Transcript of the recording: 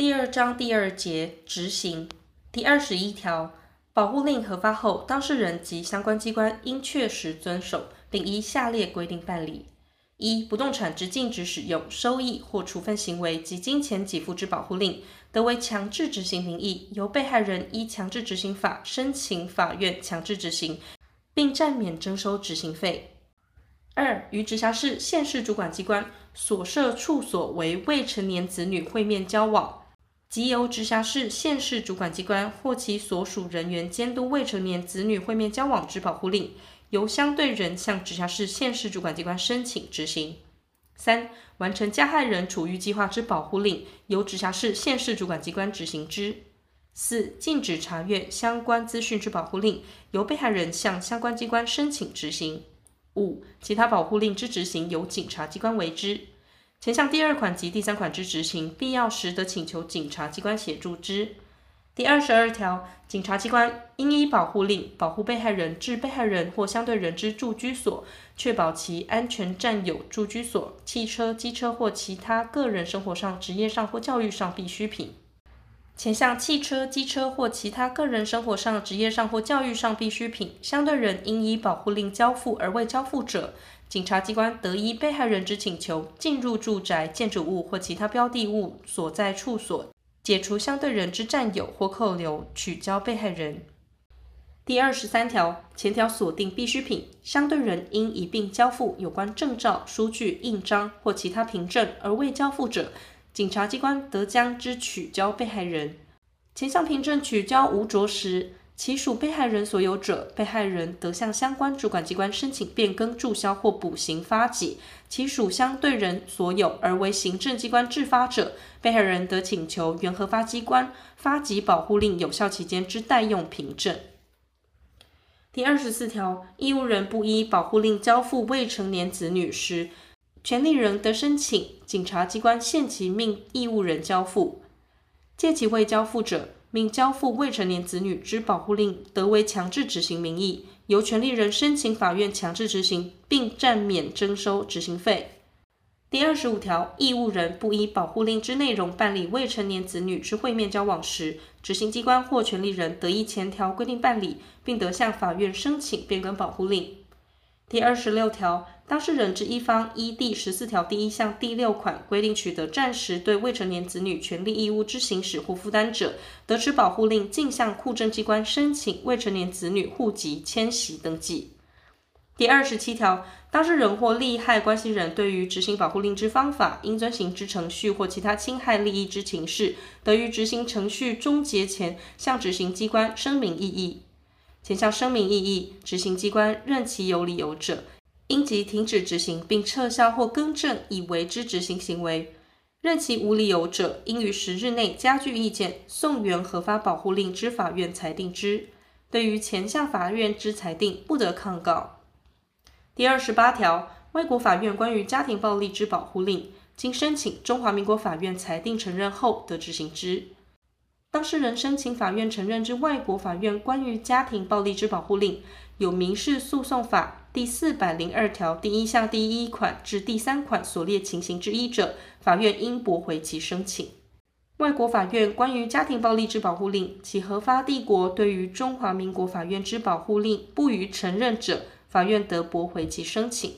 第二章第二节执行第二十一条，保护令核发后，当事人及相关机关应确实遵守，并依下列规定办理：一、不动产之禁止使用、收益或处分行为及金钱给付之保护令，得为强制执行名义，由被害人依强制执行法申请法院强制执行，并暂免征收执行费。二、于直辖市、县市主管机关所设处所为未成年子女会面交往，即由直辖市、县市主管机关或其所属人员监督未成年子女会面交往之保护令，由相对人向直辖市、县市主管机关申请执行。三、完成加害人处遇计划之保护令，由直辖市、县市主管机关执行之。四、禁止查阅相关资讯之保护令，由被害人向相关机关申请执行。五、其他保护令之执行，由警察机关为之。前项第二款及第三款之执行，必要时得请求警察机关协助之。第二十二条，警察机关应依保护令保护被害人至被害人或相对人之住居所，确保其安全占有住居所、汽车、机车或其他个人生活上、职业上或教育上必需品。前项汽车、机车或其他个人生活上、职业上或教育上必需品，相对人应依保护令交付而未交付者，警察机关得依被害人之请求进入住宅、建筑物或其他标的物所在处所。解除相对人之占有或扣留，取交被害人。第二十三条，前条锁定必需品，相对人应一并交付有关证照、书据、印章或其他凭证，而未交付者，警察机关得将之取交被害人。前项凭证取交无着实，其属被害人所有者，被害人得向相关主管机关申请变更、注销或补行发给；其属相对人所有而为行政机关制发者，被害人得请求原核发机关发给保护令有效期间之待用凭证。第二十四条，义务人不依保护令交付未成年子女时，权利人得申请警察机关限期命义务人交付，届期未交付者，命交付未成年子女之保护令，得为强制执行名义，由权利人申请法院强制执行，并暂免征收执行费。第二十五条，义务人不依保护令之内容办理未成年子女之会面交往时，执行机关或权利人得以前条规定办理，并得向法院申请变更保护令。第二十六条，当事人之一方依第十四条第一项第六款规定取得暂时对未成年子女权利义务之行使或负担者，得持保护令径向户政机关申请未成年子女户籍迁徙登记。第二十七条，当事人或利害关系人对于执行保护令之方法、应遵行之程序或其他侵害利益之情事，得于执行程序终结前向执行机关声明异议。前项声明异议，执行机关认其有理由者，应即停止执行，并撤销或更正已为之执行行为；认其无理由者，应于十日内加具意见，送原核发保护令之法院裁定之。对于前项法院之裁定，不得抗告。第二十八条，外国法院关于家庭暴力之保护令，经申请中华民国法院裁定承认后，得执行之。当事人申请法院承认之外国法院关于家庭暴力之保护令，有民事诉讼法第四百零二条第一项第一款至第三款所列情形之一者，法院应驳回其申请。外国法院关于家庭暴力之保护令，其核发地国对于中华民国法院之保护令不予承认者，法院得驳回其申请。